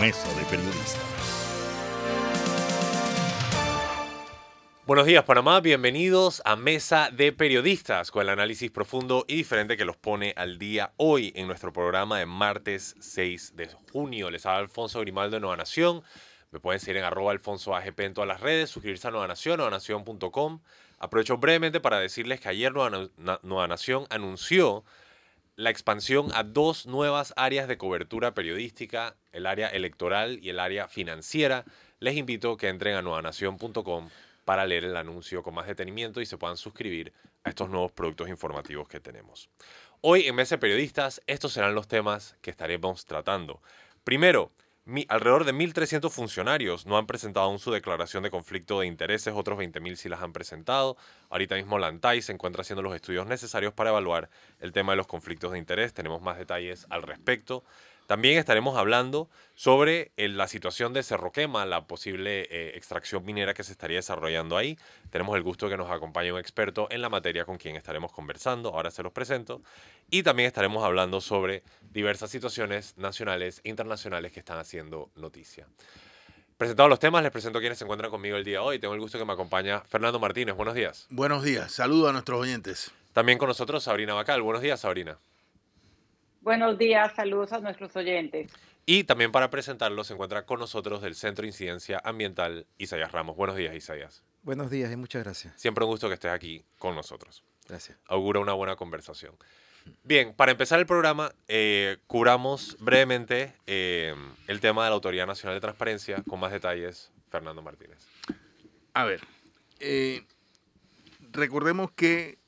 Mesa de Periodistas. Buenos días Panamá, bienvenidos a Mesa de Periodistas con el análisis profundo y diferente que los pone al día hoy en nuestro programa de martes 6 de junio. Les habla Alfonso Grimaldo de Nueva Nación. Me pueden seguir en arroba alfonso AGP en todas las redes, suscribirse a Nueva Nación, nuevanación.com. Aprovecho brevemente para decirles que ayer Nueva, Nueva Nación anunció la expansión a dos nuevas áreas de cobertura periodística, el área electoral y el área financiera. Les invito a que entren a nuevanación.com para leer el anuncio con más detenimiento y se puedan suscribir a estos nuevos productos informativos que tenemos. Hoy en Mesa Periodistas, estos serán los temas que estaremos tratando. Primero, alrededor de 1.300 funcionarios no han presentado aún su declaración de conflicto de intereses, otros 20.000 sí las han presentado. Ahorita mismo la ANTAI se encuentra haciendo los estudios necesarios para evaluar el tema de los conflictos de interés. Tenemos más detalles al respecto. También estaremos hablando sobre eh, la situación de Cerro Quema, la posible eh, extracción minera que se estaría desarrollando ahí. Tenemos el gusto de que nos acompañe un experto en la materia con quien estaremos conversando. Ahora se los presento. Y también estaremos hablando sobre diversas situaciones nacionales e internacionales que están haciendo noticia. Presentados los temas, les presento a quienes se encuentran conmigo el día de hoy. Tengo el gusto que me acompaña Fernando Martínez. Buenos días. Buenos días. Saludo a nuestros oyentes. También con nosotros Sabrina Bacal. Buenos días, Sabrina. Buenos días, saludos a nuestros oyentes. Y también para presentarlo se encuentra con nosotros del Centro de Incidencia Ambiental, Isaías Ramos. Buenos días, Isaías. Buenos días y muchas gracias. Siempre un gusto que estés aquí con nosotros. Gracias. Augura una buena conversación. Bien, para empezar el programa, eh, curamos brevemente eh, el tema de la Autoridad Nacional de Transparencia con más detalles, Fernando Martínez. A ver, eh, recordemos que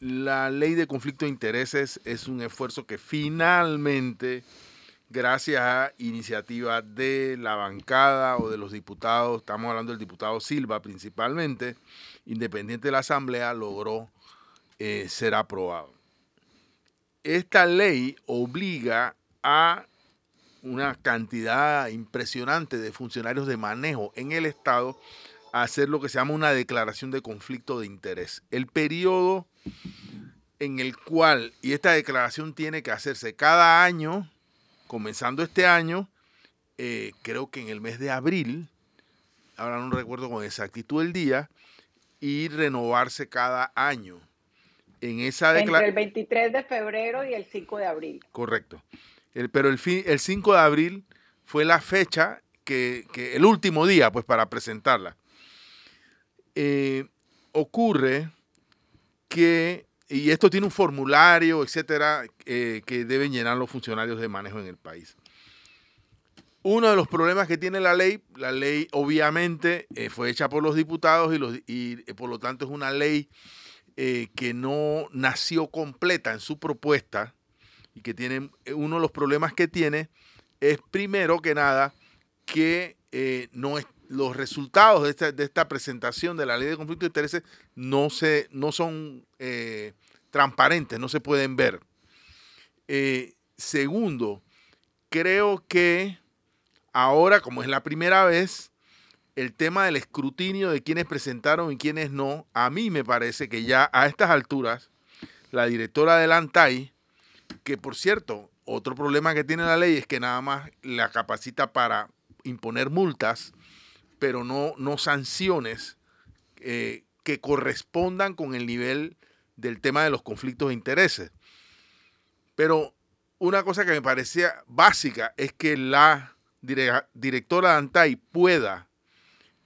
la ley de conflicto de intereses es un esfuerzo que finalmente, gracias a iniciativa de la bancada o de los diputados, estamos hablando del diputado Silva principalmente, independiente de la Asamblea, logró eh, ser aprobado. Esta ley obliga a una cantidad impresionante de funcionarios de manejo en el Estado hacer lo que se llama una declaración de conflicto de interés. El periodo en el cual, y esta declaración tiene que hacerse cada año, comenzando este año, eh, creo que en el mes de abril, ahora no recuerdo con exactitud el día, y renovarse cada año. En esa Entre el 23 de febrero y el 5 de abril. Correcto. pero el, el 5 de abril fue la fecha que, que, el último día, pues, para presentarla. Eh, ocurre que, y esto tiene un formulario, etcétera, eh, que deben llenar los funcionarios de manejo en el país. Uno de los problemas que tiene la ley, la ley obviamente eh, fue hecha por los diputados y, y por lo tanto es una ley que no nació completa en su propuesta y que tiene, uno de los problemas que tiene es primero que nada que no, es, los resultados de esta, presentación de la ley de conflicto de intereses no, se, no son eh, transparentes, no se pueden ver. Eh, segundo, creo que ahora, como es la primera vez, el tema del escrutinio de quienes presentaron y quienes no, a mí me parece que ya a estas alturas, la directora del ANTAI, que por cierto, otro problema que tiene la ley es que nada más la capacita para imponer multas, pero no, no sanciones eh, que correspondan con el nivel del tema de los conflictos de intereses. Pero una cosa que me parecía básica es que la directora de ANTAI pueda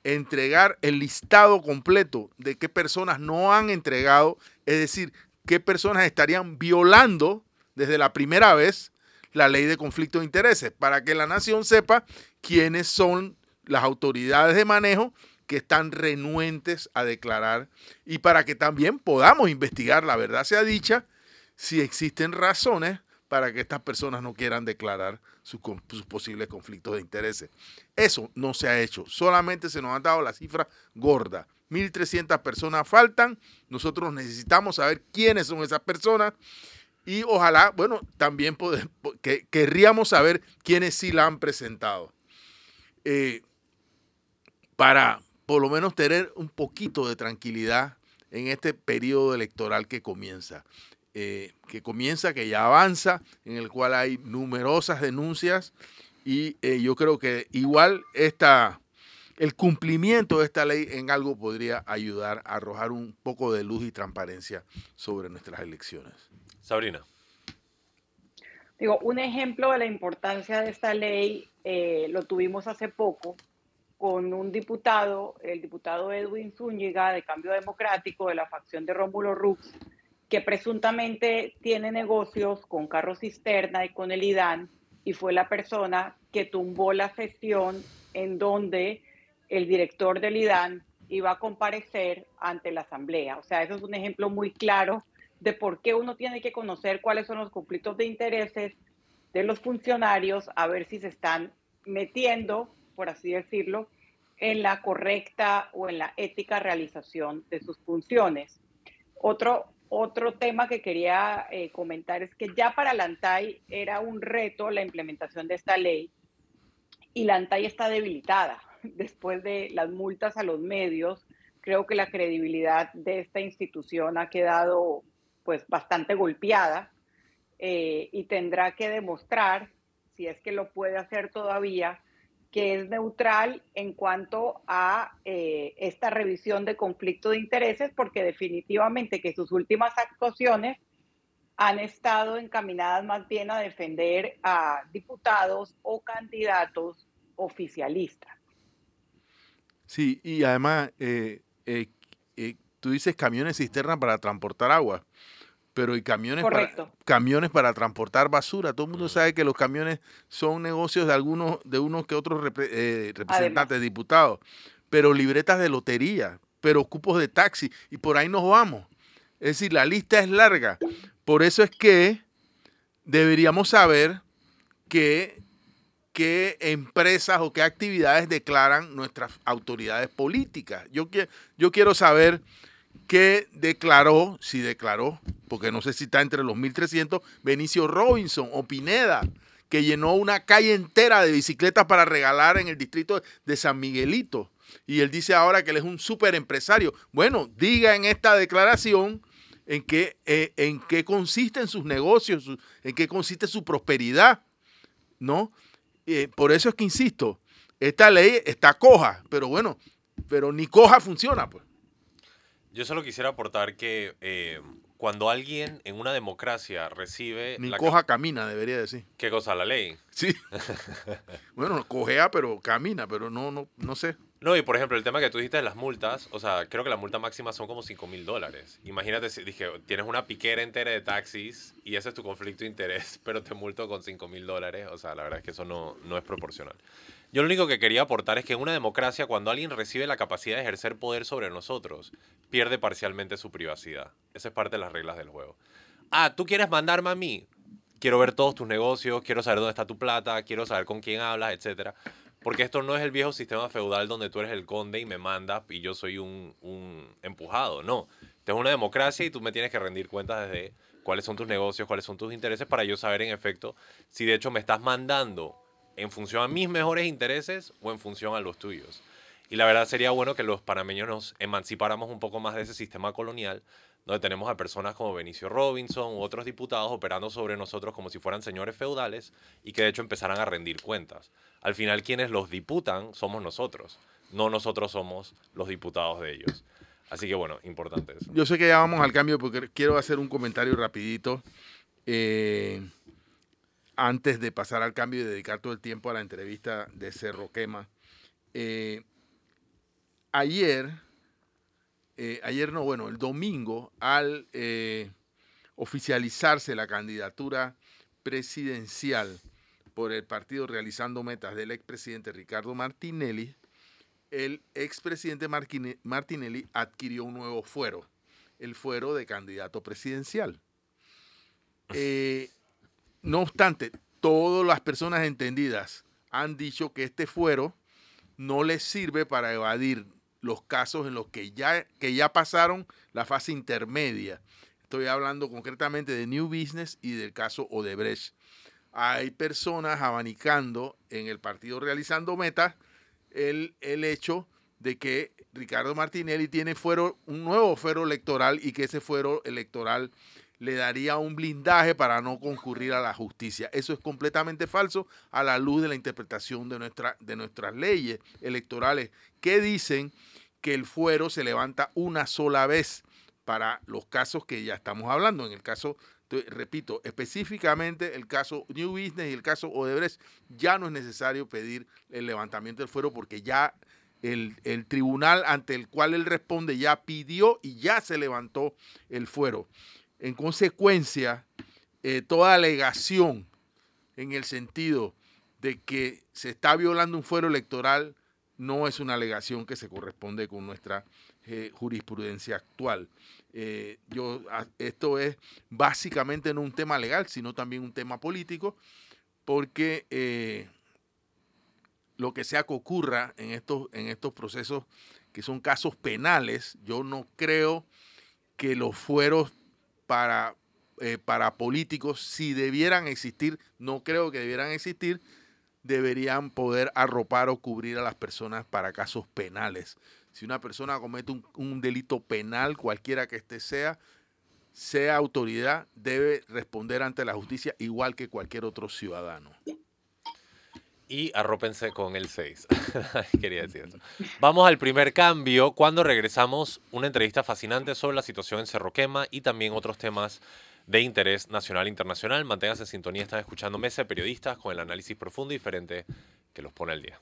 entregar el listado completo de qué personas no han entregado, es decir, qué personas estarían violando desde la primera vez la ley de conflicto de intereses, para que la nación sepa quiénes son las autoridades de manejo que están renuentes a declarar y para que también podamos investigar, la verdad sea dicha, si existen razones para que estas personas no quieran declarar sus, posibles conflictos de intereses. Eso no se ha hecho, solamente se nos ha dado la cifra gorda. 1.300 personas faltan, nosotros necesitamos saber quiénes son esas personas y ojalá, bueno, también que, querríamos saber quiénes sí la han presentado. Eh, para por lo menos tener un poquito de tranquilidad en este periodo electoral que comienza. Eh, que comienza, que ya avanza, en el cual hay numerosas denuncias Y eh, yo creo que igual esta, el cumplimiento de esta ley en algo podría ayudar a arrojar un poco de luz y transparencia sobre nuestras elecciones. Sabrina. Digo, un ejemplo de la importancia de esta ley eh, lo tuvimos hace poco con un diputado, el diputado Edwin Zúñiga de Cambio Democrático de la facción de Rómulo Rux, que presuntamente tiene negocios con carros cisterna y con el IDAN y fue la persona que tumbó la sesión en donde el director del IDAN iba a comparecer ante la asamblea. O sea, eso es un ejemplo muy claro de por qué uno tiene que conocer cuáles son los conflictos de intereses de los funcionarios, a ver si se están metiendo, por así decirlo, en la correcta o en la ética realización de sus funciones. Otro, otro tema que quería eh, comentar es que ya para la era un reto la implementación de esta ley y la ANTAI está debilitada después de las multas a los medios. Creo que la credibilidad de esta institución ha quedado pues bastante golpeada eh, y tendrá que demostrar, si es que lo puede hacer todavía, que es neutral en cuanto a eh, esta revisión de conflicto de intereses, porque definitivamente que sus últimas actuaciones han estado encaminadas más bien a defender a diputados o candidatos oficialistas. Sí, y además, eh, tú dices camiones cisterna para transportar agua pero y camiones para, camiones para transportar basura. Todo el mundo sabe que los camiones son negocios de algunos, de unos que otros eh, representantes, diputados, pero libretas de lotería, pero cupos de taxi, y por ahí nos vamos. Es decir, la lista es larga. Por eso es que deberíamos saber qué, qué empresas o qué actividades declaran nuestras autoridades políticas. Yo, yo quiero saber que declaró, si declaró, porque no sé si está entre los 1.300, Benicio Robinson o Pineda, que llenó una calle entera de bicicletas para regalar en el distrito de San Miguelito. Y él dice ahora que él es un súper empresario. Bueno, diga en esta declaración en qué, eh, en qué consisten sus negocios, en qué consiste su prosperidad, ¿no? Eh, por eso es que insisto, esta ley está coja, pero bueno, pero ni coja funciona, pues. Yo solo quisiera aportar que eh, cuando alguien en una democracia recibe... Ni coja camina, debería decir. ¿Qué cosa? La ley. Sí. bueno, cojea, pero camina, pero no, no, no sé. No, y por ejemplo, el tema que tú dijiste de las multas, o sea, creo que la multa máxima son como 5 mil dólares. Imagínate, si dije, tienes una piquera entera de taxis y ese es tu conflicto de interés, pero te multo con 5 mil dólares. O sea, la verdad es que eso no, no es proporcional. Yo lo único que quería aportar es que en una democracia, cuando alguien recibe la capacidad de ejercer poder sobre nosotros, pierde parcialmente su privacidad. Esa es parte de las reglas del juego. Ah, ¿tú quieres mandarme a mí? Quiero ver todos tus negocios, quiero saber dónde está tu plata, quiero saber con quién hablas, etc. Porque esto no es el viejo sistema feudal donde tú eres el conde y me mandas y yo soy un, un empujado. No. Esto es una democracia y tú me tienes que rendir cuentas desde cuáles son tus negocios, cuáles son tus intereses para yo saber en efecto si de hecho me estás mandando en función a mis mejores intereses o en función a los tuyos. Y la verdad sería bueno que los panameños nos emancipáramos un poco más de ese sistema colonial, donde tenemos a personas como Benicio Robinson u otros diputados operando sobre nosotros como si fueran señores feudales y que de hecho empezaran a rendir cuentas. Al final quienes los diputan somos nosotros, no nosotros somos los diputados de ellos. Así que bueno, importante eso. Yo sé que ya vamos al cambio porque quiero hacer un comentario rapidito. Eh, antes de pasar al cambio y dedicar todo el tiempo a la entrevista de Cerro Quema, eh, ayer, eh, ayer no, bueno, el domingo, al eh, oficializarse la candidatura presidencial por el partido realizando metas del expresidente Ricardo Martinelli, el expresidente Martinelli adquirió un nuevo fuero, el fuero de candidato presidencial. No obstante, todas las personas entendidas han dicho que este fuero no les sirve para evadir los casos en los que ya, que ya pasaron la fase intermedia. Estoy hablando concretamente de New Business y del caso Odebrecht. Hay personas abanicando en el partido realizando metas el, el hecho de que Ricardo Martinelli tiene fuero, un nuevo fuero electoral y que ese fuero electoral le daría un blindaje para no concurrir a la justicia. Eso es completamente falso a la luz de la interpretación de, de nuestras leyes electorales que dicen que el fuero se levanta una sola vez para los casos que ya estamos hablando. En el caso, repito, específicamente el caso New Business y el caso Odebrecht, ya no es necesario pedir el levantamiento del fuero porque ya el, tribunal ante el cual él responde ya pidió y ya se levantó el fuero. En consecuencia, eh, toda alegación en el sentido de que se está violando un fuero electoral no es una alegación que se corresponde con nuestra eh, jurisprudencia actual. Eh, yo, esto es básicamente no un tema legal, sino también un tema político, porque lo que sea que ocurra en estos, en estos procesos que son casos penales, yo no creo que los fueros para, para políticos, si debieran existir, no creo que debieran existir, deberían poder arropar o cubrir a las personas para casos penales. Si una persona comete un, delito penal, cualquiera que éste sea, sea autoridad, debe responder ante la justicia igual que cualquier otro ciudadano. Y arrópense con el 6. Quería decir eso. Vamos al primer cambio. Cuando regresamos, una entrevista fascinante sobre la situación en Cerro Quema y también otros temas de interés nacional e internacional. Manténganse en sintonía, están escuchando Mesa de Periodistas con el análisis profundo y diferente que los pone al día.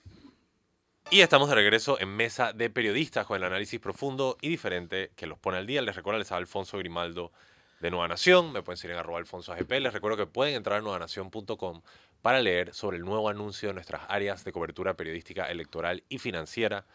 Y estamos de regreso en Mesa de Periodistas con el análisis profundo y diferente que los pone al día. Les recuerdo, les habla Alfonso Grimaldo de Nueva Nación. Me pueden seguir en arroba alfonso AGP. Les recuerdo que pueden entrar a nuevanación.com para leer sobre el nuevo anuncio de nuestras áreas de cobertura periodística electoral y financiera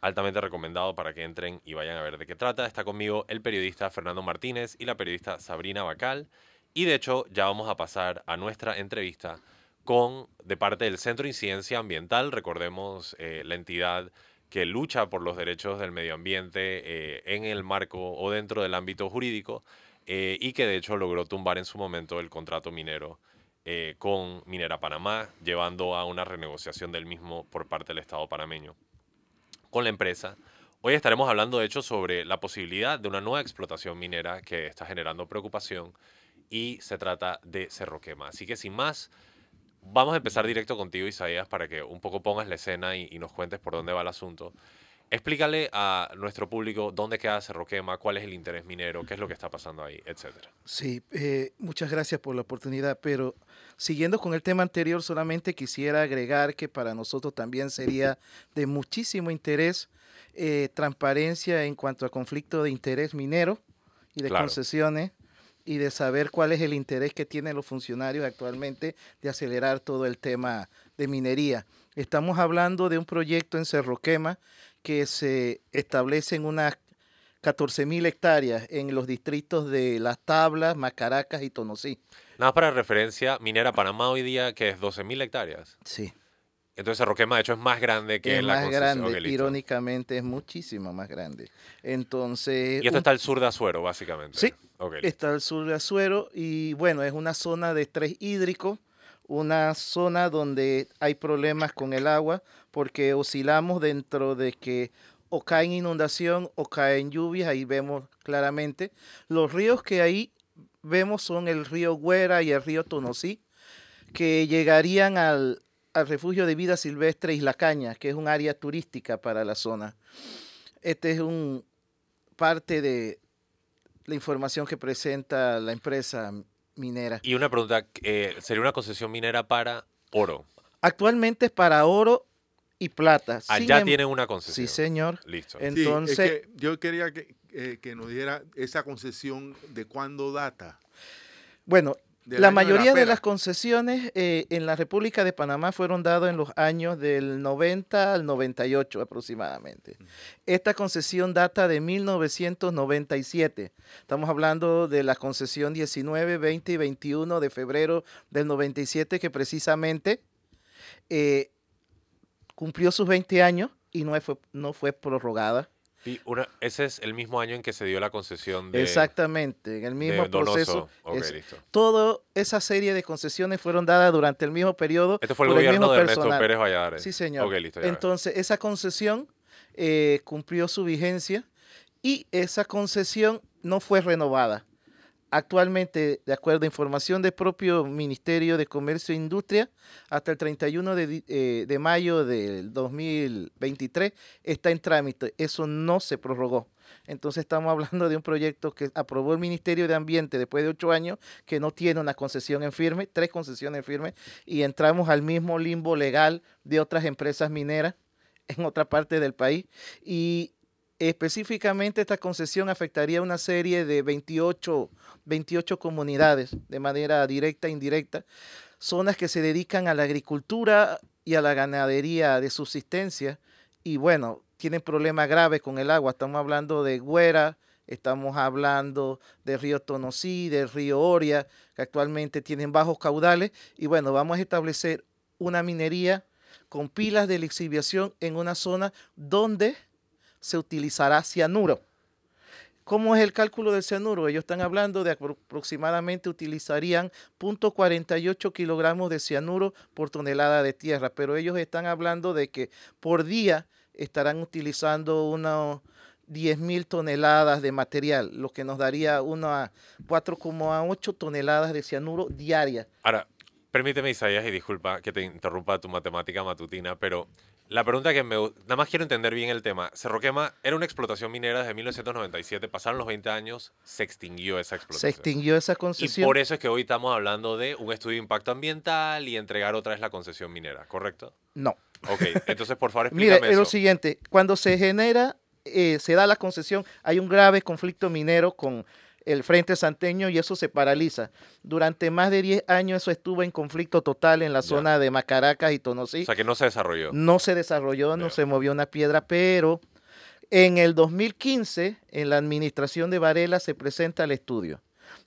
altamente recomendado para que entren y vayan a ver de qué trata. Está conmigo el periodista Fernando Martínez y la periodista Sabrina Bacal. Y de hecho ya vamos a pasar a nuestra entrevista con, de parte del Centro de Incidencia Ambiental, recordemos eh, la entidad que lucha por los derechos del medio ambiente eh, en el marco o dentro del ámbito jurídico eh, y que de hecho logró tumbar en su momento el contrato minero con Minera Panamá, llevando a una renegociación del mismo por parte del Estado panameño con la empresa. Hoy estaremos hablando, de hecho, sobre la posibilidad de una nueva explotación minera que está generando preocupación y se trata de Cerro Quema. Así que sin más, vamos a empezar directo contigo, Isaías, para que un poco pongas la escena y, nos cuentes por dónde va el asunto. Explícale a nuestro público dónde queda Cerro Quema, cuál es el interés minero, qué es lo que está pasando ahí, etcétera. Sí, eh, muchas gracias por la oportunidad, pero siguiendo con el tema anterior, solamente quisiera agregar que para nosotros también sería de muchísimo interés eh, transparencia en cuanto a conflicto de interés minero y de concesiones y de saber cuál es el interés que tienen los funcionarios actualmente de acelerar todo el tema de minería. Estamos hablando de un proyecto en Cerro Quema que se establece en unas 14.000 hectáreas en los distritos de Las Tablas, Macaracas y Tonosí. Nada para referencia, Minera Panamá hoy día, que es 12.000 hectáreas. Sí. Entonces Roquema, de hecho, es más grande que es la más grande, irónicamente es muchísimo más grande. Entonces... Y esto está al sur de Azuero, básicamente. Sí, está al sur de Azuero y bueno, es una zona de estrés hídrico, una zona donde hay problemas con el agua porque oscilamos dentro de que o cae en inundación o cae en lluvias, ahí vemos claramente. Los ríos que ahí vemos son el río Güera y el río Tonosí, que llegarían al, refugio de vida silvestre Isla Caña, que es un área turística para la zona. Este es un parte de la información que presenta la empresa minera. Y una pregunta, eh, ¿sería una concesión minera para oro? Actualmente es para oro y plata. Allá ah, em tienen una concesión. Sí, señor. Listo. Entonces, yo quería que, eh, que, nos diera esa concesión de cuándo data. Bueno, la mayoría de, las concesiones eh, en la República de Panamá fueron dadas en los años del 90 al 98 aproximadamente. Esta concesión data de 1997. Estamos hablando de la concesión 19, 20 y 21 de febrero del 97 que precisamente eh, cumplió sus 20 años y no fue, no fue prorrogada. Y una, ese es el mismo año en que se dio la concesión de. Exactamente, en el mismo proceso. Toda esa serie de concesiones fueron dadas durante el mismo periodo. Este fue el gobierno de Ernesto Pérez Valladares. Sí, señor. Entonces, esa concesión eh, cumplió su vigencia y esa concesión no fue renovada. Actualmente, de acuerdo a información del propio Ministerio de Comercio e Industria, hasta el 31 de, eh, de, mayo del 2023 está en trámite. Eso no se prorrogó. Entonces estamos hablando de un proyecto que aprobó el Ministerio de Ambiente después de ocho años, que no tiene una concesión en firme, tres concesiones en firme, y entramos al mismo limbo legal de otras empresas mineras en otra parte del país. Y específicamente esta concesión afectaría a una serie de 28, 28 comunidades de manera directa e indirecta, zonas que se dedican a la agricultura y a la ganadería de subsistencia y bueno, tienen problemas graves con el agua. Estamos hablando de Güera, estamos hablando del río Tonosí, del río Oria, que actualmente tienen bajos caudales y bueno, vamos a establecer una minería con pilas de lixiviación en una zona donde se utilizará cianuro. ¿Cómo es el cálculo del cianuro? Ellos están hablando de aproximadamente utilizarían 0.48 kilogramos de cianuro por tonelada de tierra, pero ellos están hablando de que por día estarán utilizando unos 10.000 toneladas de material, lo que nos daría unas 4,8 toneladas de cianuro diaria. Ahora, permíteme Isaías y disculpa que te interrumpa tu matemática matutina, pero la pregunta que me... Nada más quiero entender bien el tema. Cerro Quema era una explotación minera desde 1997, pasaron los 20 años, se extinguió esa explotación. Se extinguió esa concesión. Y por eso es que hoy estamos hablando de un estudio de impacto ambiental y entregar otra vez la concesión minera, ¿correcto? No. Ok, entonces por favor explícame Mire, es lo siguiente, cuando se genera, eh, se da la concesión, hay un grave conflicto minero con el Frente Santeño y eso se paraliza. Durante más de 10 años eso estuvo en conflicto total en la zona de Macaracas y Tonosí. O sea que no se desarrolló. No se desarrolló, no se movió una piedra, pero en el 2015, en la administración de Varela, se presenta el estudio.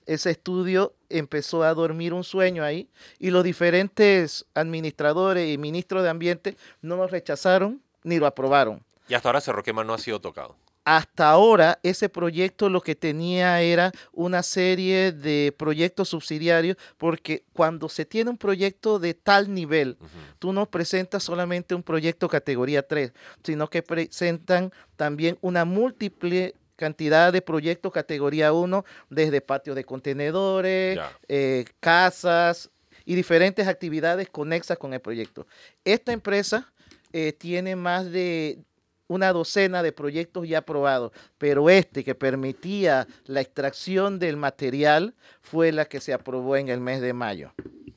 Ese estudio empezó a dormir un sueño ahí y los diferentes administradores y ministros de Ambiente no lo rechazaron ni lo aprobaron. Y hasta ahora Cerro Quema no ha sido tocado hasta ahora ese proyecto lo que tenía era una serie de proyectos subsidiarios, porque cuando se tiene un proyecto de tal nivel, tú no presentas solamente un proyecto categoría 3, sino que presentan también una múltiple cantidad de proyectos categoría 1, desde patio de contenedores, eh, casas y diferentes actividades conexas con el proyecto. Esta empresa eh, tiene más de una docena de proyectos ya aprobados, pero este que permitía la extracción del material fue la que se aprobó en el mes de mayo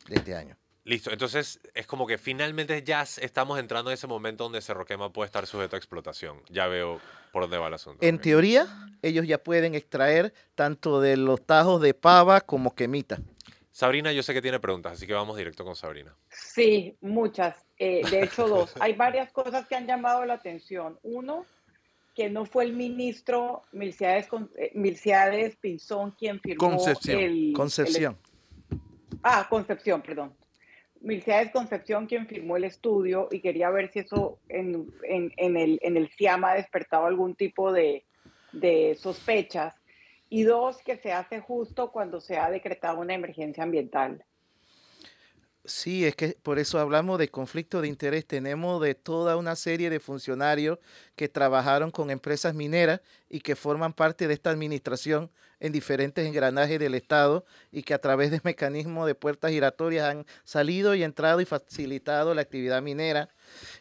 de este año. Listo, entonces es como que finalmente ya estamos entrando en ese momento donde Cerro Quema puede estar sujeto a explotación. Ya veo por dónde va el asunto. En teoría, ellos ya pueden extraer tanto de los tajos de pava como quemita. Sabrina, yo sé que tiene preguntas, así que vamos directo con Sabrina. Sí, muchas. Eh, de hecho, dos. Hay varias cosas que han llamado la atención. Uno, que no fue el ministro Milciades, eh, Pinzón quien firmó Concepción. el... Concepción. ah, Concepción, perdón. Milciades Concepción quien firmó el estudio y quería ver si eso en, el, en el CIAM ha despertado algún tipo de, de sospechas y dos, que se hace justo cuando se ha decretado una emergencia ambiental. Sí, es que por eso hablamos de conflicto de interés. Tenemos de toda una serie de funcionarios que trabajaron con empresas mineras y que forman parte de esta administración en diferentes engranajes del Estado y que a través de mecanismos de puertas giratorias han salido y entrado y facilitado la actividad minera.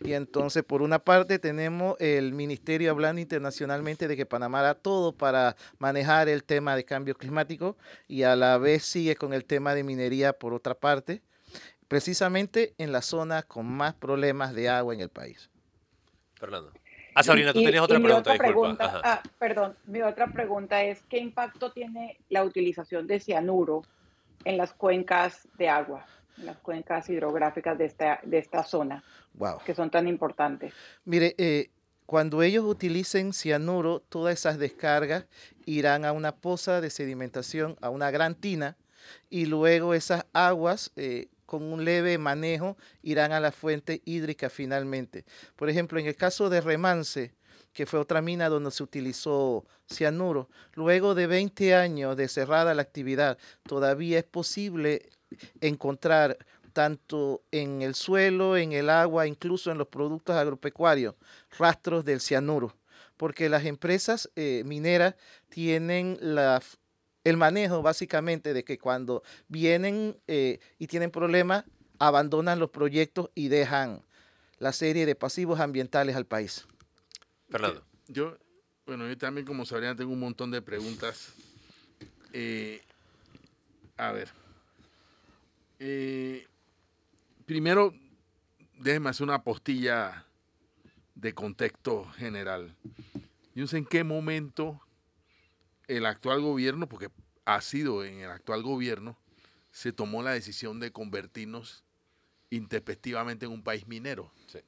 Y entonces, por una parte, tenemos el Ministerio hablando internacionalmente de que Panamá hará todo para manejar el tema de cambio climático y a la vez sigue con el tema de minería por otra parte precisamente en la zona con más problemas de agua en el país. Fernando. Ah, Sabrina, tú tenías otra pregunta, ah, perdón, mi otra pregunta es, ¿qué impacto tiene la utilización de cianuro en las cuencas de agua, en las cuencas hidrográficas de esta, de esta zona, wow. que son tan importantes? Mire, eh, cuando ellos utilicen cianuro, todas esas descargas irán a una poza de sedimentación, a una gran tina, y luego esas aguas eh, con un leve manejo irán a la fuente hídrica finalmente. Por ejemplo, en el caso de Remance, que fue otra mina donde se utilizó cianuro, luego de 20 años de cerrada la actividad, todavía es posible encontrar tanto en el suelo, en el agua, incluso en los productos agropecuarios, rastros del cianuro, porque las empresas eh, mineras tienen la el manejo básicamente de que cuando vienen eh, y tienen problemas, abandonan los proyectos y dejan la serie de pasivos ambientales al país. Fernando. Yo, bueno, yo también, como sabrían, tengo un montón de preguntas. Eh, a ver. Eh, primero, déjeme hacer una postilla de contexto general. Yo no sé en qué momento el actual gobierno, porque ha sido en el actual gobierno, se tomó la decisión de convertirnos intempestivamente en un país minero. Sí.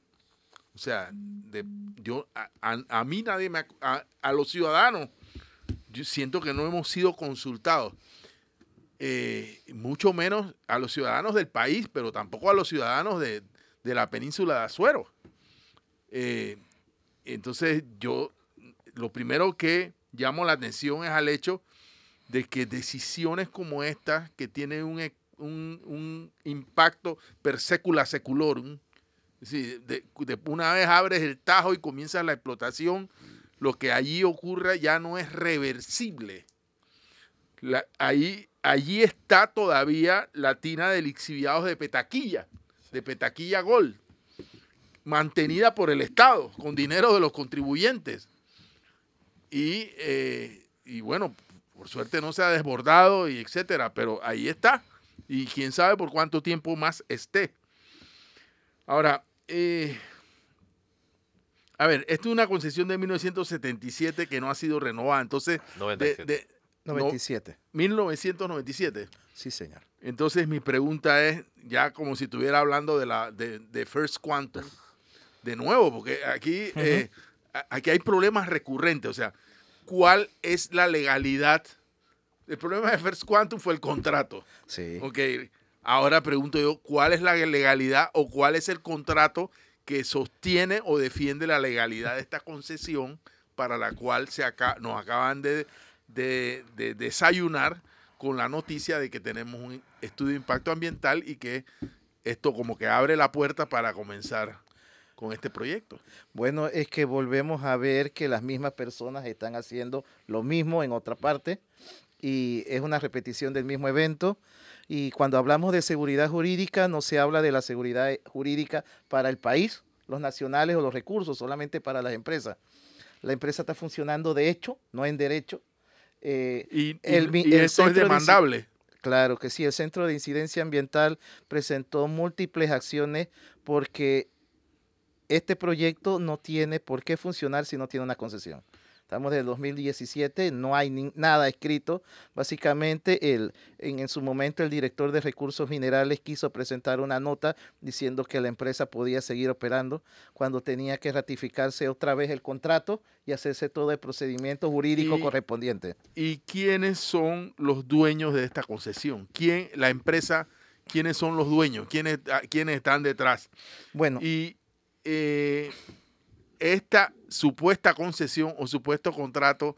O sea, de, yo a, a- a mí nadie me... A, a los ciudadanos, yo siento que no hemos sido consultados. Eh, mucho menos a los ciudadanos del país, pero tampoco a los ciudadanos de, de la península de Azuero. Eh, entonces yo, lo primero que llamo la atención es al hecho de que decisiones como estas, que tienen un, e- un- impacto per secula seculorum, de, una vez abres el tajo y comienza la explotación, lo que allí ocurra ya no es reversible. Ahí, allí está todavía la tina de lixiviados de Petaquilla, de Petaquilla Gold, mantenida por el Estado, con dinero de los contribuyentes. Y, eh, y bueno, por suerte no se ha desbordado y etcétera, pero ahí está. Y quién sabe por cuánto tiempo más esté. Ahora, eh, a ver, esto es una concesión de 1977 que no ha sido renovada. Entonces, de, 97. de- no, 97. 1997. Sí, señor. Entonces mi pregunta es, ya como si estuviera hablando de la de, de First Quantum, de nuevo, porque aquí, eh, aquí hay problemas recurrentes. O sea, ¿cuál es la legalidad? El problema de First Quantum fue el contrato. Sí. Ok, ahora pregunto yo, ¿cuál es la legalidad o cuál es el contrato que sostiene o defiende la legalidad de esta concesión para la cual se aca- nos acaban de, de- de desayunar con la noticia de que tenemos un estudio de impacto ambiental y que esto como que abre la puerta para comenzar con este proyecto? Bueno, es que volvemos a ver que las mismas personas están haciendo lo mismo en otra parte y es una repetición del mismo evento. Y cuando hablamos de seguridad jurídica, no se habla de la seguridad jurídica para el país, los nacionales o los recursos, solamente para las empresas. La empresa está funcionando de hecho, no en derecho. Eh, Y, y- El mi- y el esto es demandable. Claro que sí, el Centro de Incidencia Ambiental presentó múltiples acciones porque este proyecto no tiene por qué funcionar si no tiene una concesión. Estamos del 2017, no hay ni- nada escrito. Básicamente, el, en, en su momento el director de recursos minerales quiso presentar una nota diciendo que la empresa podía seguir operando cuando tenía que ratificarse otra vez el contrato y hacerse todo el procedimiento jurídico Y- correspondiente. ¿Y quiénes son los dueños de esta concesión? ¿Quién, la empresa, quiénes son los dueños? ¿Quiénes, ah, quiénes están detrás? Bueno, Y eh, esta supuesta concesión o supuesto contrato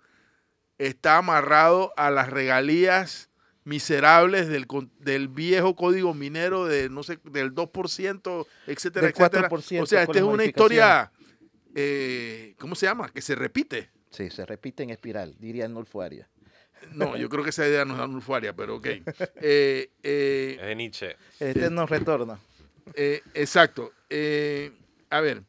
está amarrado a las regalías miserables del, del viejo código minero de no sé del 2%, etcétera, Del etcétera. 4% O sea, esta es una historia eh, ¿cómo se llama? Que se repite. Sí, se repite en espiral, diría Arnulfo Arias. No, yo creo que esa idea no es anulfaria, pero ok. Eh, eh, Es de Nietzsche. El eterno retorno. Eh, exacto. A ver,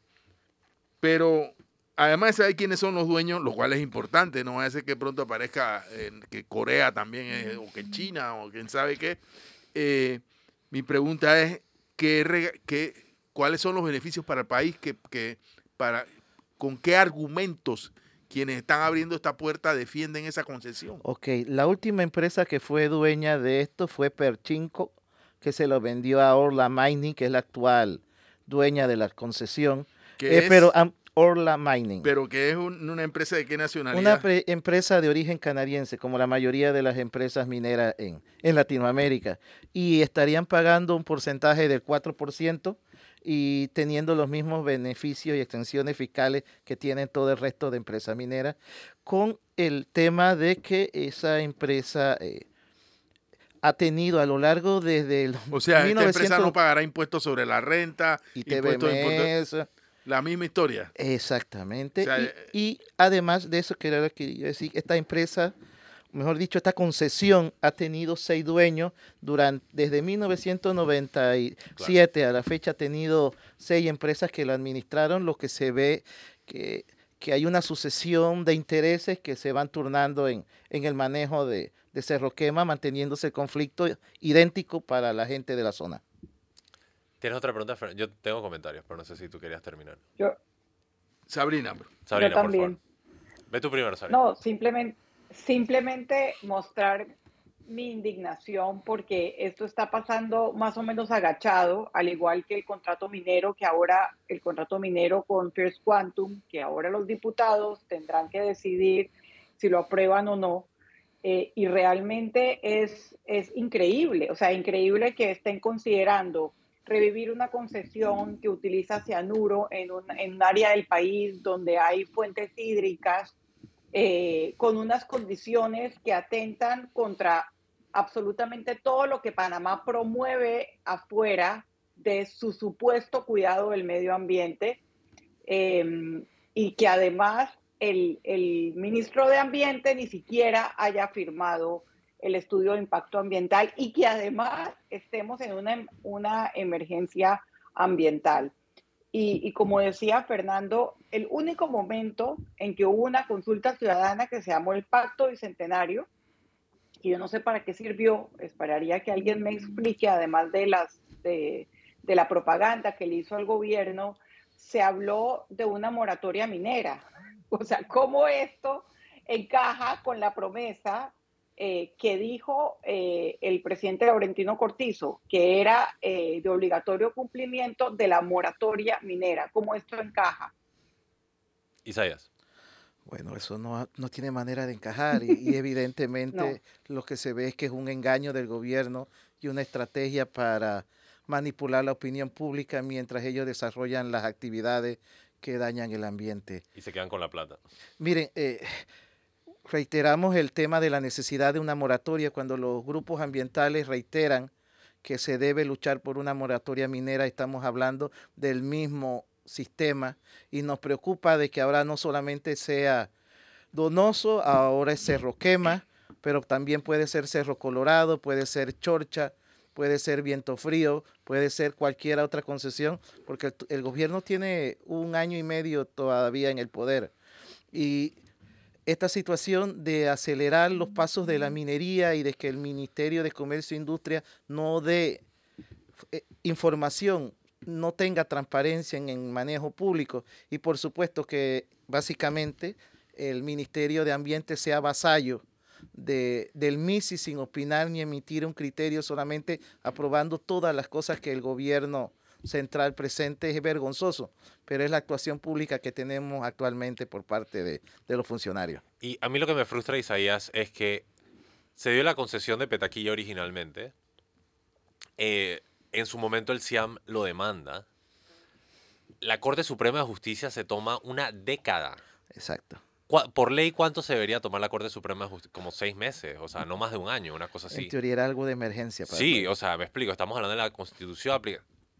pero además de saber quiénes son los dueños, lo cual es importante, no va a ser que pronto aparezca eh, que Corea también es, o que China, o quién sabe qué. Eh, mi pregunta es, ¿qué, qué- ¿cuáles son los beneficios para el país? Que, que para, ¿Con qué argumentos quienes están abriendo esta puerta defienden esa concesión? Ok, la última empresa que fue dueña de esto fue Perchinco, que se lo vendió a Orla Mining, que es la actual dueña de la concesión. Que Eh, es- pero Orla Mining. pero que es un- una empresa de qué nacionalidad? Una pre- empresa de origen canadiense, como la mayoría de las empresas mineras en, en Latinoamérica. Y estarían pagando un porcentaje del 4% y teniendo los mismos beneficios y extensiones fiscales que tienen todo el resto de empresas mineras, con el tema de que esa empresa eh, ha tenido a lo largo desde el O sea, esta empresa 1900 no pagará impuestos sobre la renta, y impuestos, impuestos- la misma historia. Exactamente. O sea, y, eh, y además de eso, quería que yo decir, esta empresa mejor dicho, esta concesión ha tenido seis dueños durante, desde 1997 a la fecha ha tenido seis empresas que lo administraron, lo que se ve que, que hay una sucesión de intereses que se van turnando en, en el manejo de, de Cerro Quema, manteniéndose el conflicto idéntico para la gente de la zona. ¿Tienes otra pregunta? Yo tengo comentarios, pero no sé si tú querías terminar. Yo, Sabrina. Sabrina, por también. favor. Ve tú primero, Sabrina. No, simplemente, simplemente mostrar mi indignación porque esto está pasando más o menos agachado, al igual que el contrato minero, que ahora el contrato minero con First Quantum, que ahora los diputados tendrán que decidir si lo aprueban o no. Eh, y realmente es, es increíble, o sea, increíble que estén considerando revivir una concesión que utiliza cianuro en un, en un área del país donde hay fuentes hídricas eh, con unas condiciones que atentan contra absolutamente todo lo que Panamá promueve afuera de su supuesto cuidado del medio ambiente eh, y que además el, ministro de Ambiente ni siquiera haya firmado el estudio de impacto ambiental y que además estemos en una, emergencia ambiental. Y, como decía Fernando, el único momento en que hubo una consulta ciudadana que se llamó el Pacto Bicentenario, y yo no sé para qué sirvió, esperaría que alguien me explique, además de, de, la propaganda que le hizo el gobierno, se habló de una moratoria minera. O sea, cómo esto encaja con la promesa eh, que dijo eh, el presidente Laurentino Cortizo, que era eh, de obligatorio cumplimiento de la moratoria minera. ¿Cómo esto encaja? Isaías. Bueno, eso no, no tiene manera de encajar y, y evidentemente no. lo que se ve es que es un engaño del gobierno y una estrategia para manipular la opinión pública mientras ellos desarrollan las actividades que dañan el ambiente. Y se quedan con la plata. Miren, eh, reiteramos el tema de la necesidad de una moratoria cuando los grupos ambientales reiteran que se debe luchar por una moratoria minera, estamos hablando del mismo sistema y nos preocupa de que ahora no solamente sea Donoso, ahora es Cerro Quema, pero también puede ser Cerro Colorado, puede ser Chorcha, puede ser Viento Frío, puede ser cualquier otra concesión, porque el, el, gobierno tiene un año y medio todavía en el poder. Y esta situación de acelerar los pasos de la minería y de que el Ministerio de Comercio e Industria no dé eh, información, no tenga transparencia en el manejo público y por supuesto que básicamente el Ministerio de Ambiente sea vasallo de, del MISI sin opinar ni emitir un criterio, solamente aprobando todas las cosas que el gobierno central presente es vergonzoso, pero es la actuación pública que tenemos actualmente por parte de, de los funcionarios. Y a mí lo que me frustra, Isaías, es que se dio la concesión de Petaquilla originalmente. Eh, en su momento el CIAM lo demanda. La Corte Suprema de Justicia se toma una década. Exacto. Por ley, ¿cuánto se debería tomar la Corte Suprema de Justicia? Como seis meses, o sea, no más de un año, una cosa así. En teoría era algo de emergencia. Para sí, o sea, me explico, estamos hablando de la Constitución.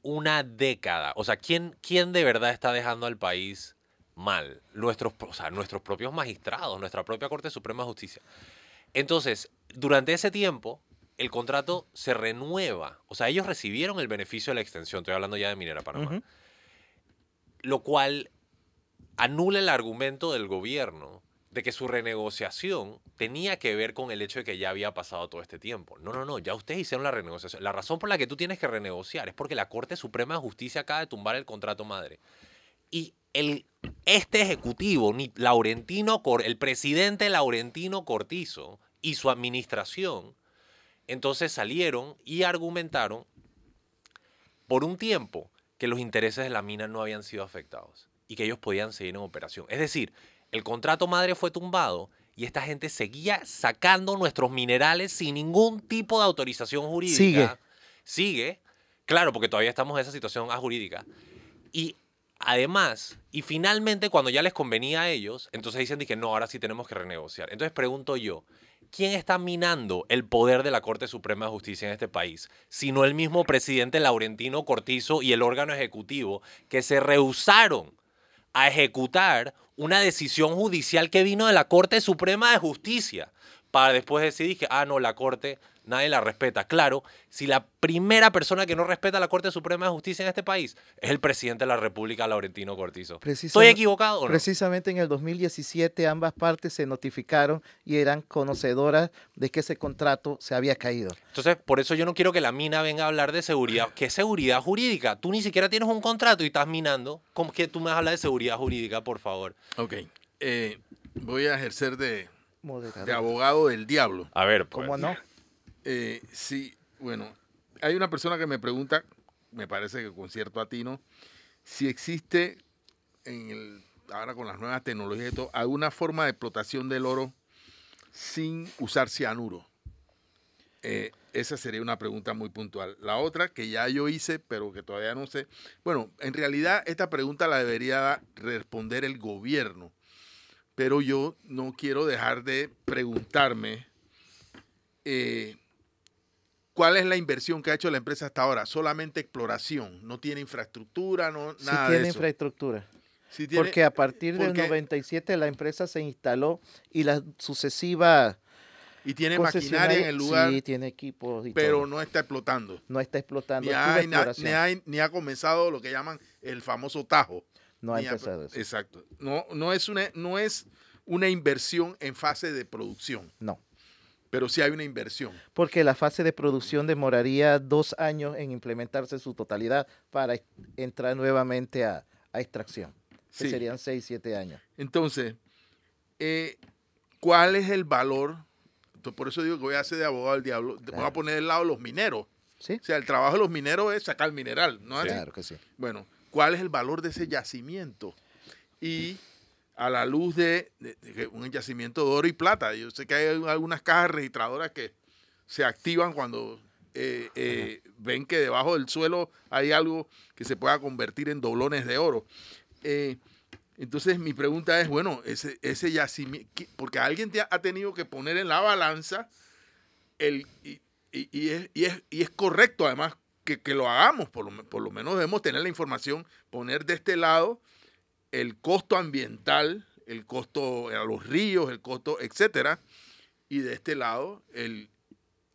Una década. O sea, ¿quién, quién de verdad está dejando al país mal? Nuestros, o sea, nuestros propios magistrados, nuestra propia Corte Suprema de Justicia. Entonces, durante ese tiempo, el contrato se renueva. O sea, ellos recibieron el beneficio de la extensión. Estoy hablando ya de Minera Panamá. Uh -huh. Lo cual anula el argumento del gobierno de que su renegociación tenía que ver con el hecho de que ya había pasado todo este tiempo. No, no, no, ya ustedes hicieron la renegociación. La razón por la que tú tienes que renegociar es porque la Corte Suprema de Justicia acaba de tumbar el contrato madre. Y el, este ejecutivo, el presidente Laurentino Cortizo y su administración, entonces salieron y argumentaron por un tiempo que los intereses de la mina no habían sido afectados y que ellos podían seguir en operación. Es decir, el contrato madre fue tumbado y esta gente seguía sacando nuestros minerales sin ningún tipo de autorización jurídica. Sigue. Sigue. Claro, porque todavía estamos en esa situación ajurídica. Y además, y finalmente cuando ya les convenía a ellos, entonces dicen que no, ahora sí tenemos que renegociar. Entonces pregunto yo, ¿quién está minando el poder de la Corte Suprema de Justicia en este país? Sino el mismo presidente Laurentino Cortizo y el órgano ejecutivo que se rehusaron a ejecutar una decisión judicial que vino de la Corte Suprema de Justicia. Para después decidir que, ah, no, la Corte nadie la respeta. Claro, si la primera persona que no respeta la Corte Suprema de Justicia en este país es el presidente de la República, Laurentino Cortizo. ¿Estoy equivocado o no? Precisamente en el 2017 ambas partes se notificaron y eran conocedoras de que ese contrato se había caído. Entonces, por eso yo no quiero que la mina venga a hablar de seguridad. ¿Qué seguridad jurídica? Tú ni siquiera tienes un contrato y estás minando. ¿Cómo que tú me vas a hablar de seguridad jurídica, por favor? Ok. eh, voy a ejercer de, Moderador. de abogado del diablo. A ver, pues. ¿Cómo no? Eh, sí, bueno, hay una persona que me pregunta, me parece que con cierto atino, si existe en el, ahora con las nuevas tecnologías y todo, alguna forma de explotación del oro sin usar cianuro. Eh, esa sería una pregunta muy puntual. La otra que ya yo hice, pero que todavía no sé. Bueno, en realidad esta pregunta la debería responder el gobierno, pero yo no quiero dejar de preguntarme eh, cuál es la inversión que ha hecho la empresa hasta ahora. Solamente exploración, no tiene infraestructura, no Sí nada tiene de eso. infraestructura. Sí tiene- Porque a partir del porque- 97 la empresa se instaló y las sucesivas y tiene maquinaria en el lugar, Sí, tiene equipos y pero todo. no está explotando. no está explotando. Hay, ni ha comenzado lo que llaman el famoso tajo. No ha Ni eso. Exacto. No, no, es una, no es una inversión en fase de producción, No. pero sí hay una inversión. Porque la fase de producción demoraría dos años en implementarse en su totalidad para entrar nuevamente a, a extracción. Que Sí. serían seis, siete años. Entonces, eh, ¿cuál es el valor? Entonces, por eso digo que voy a hacer de abogado del diablo. Voy a poner del lado los mineros. ¿Sí? O sea, el trabajo de los mineros es sacar mineral, ¿no? Claro que sí. Bueno, ¿cuál es el valor de ese yacimiento? Y a la luz de, de- de que un yacimiento de oro y plata, yo sé que hay algunas cajas registradoras que se activan cuando eh, eh, ven que debajo del suelo hay algo que se pueda convertir en doblones de oro. Eh, entonces mi pregunta es, bueno, ese, ese yacimiento, porque alguien te ha, ha tenido que poner en la balanza el, y, y- y es, y es- y es correcto además que, que lo hagamos, por lo, por lo menos debemos tener la información, poner de este lado el costo ambiental, el costo a los ríos, el costo, etcétera, y de este lado el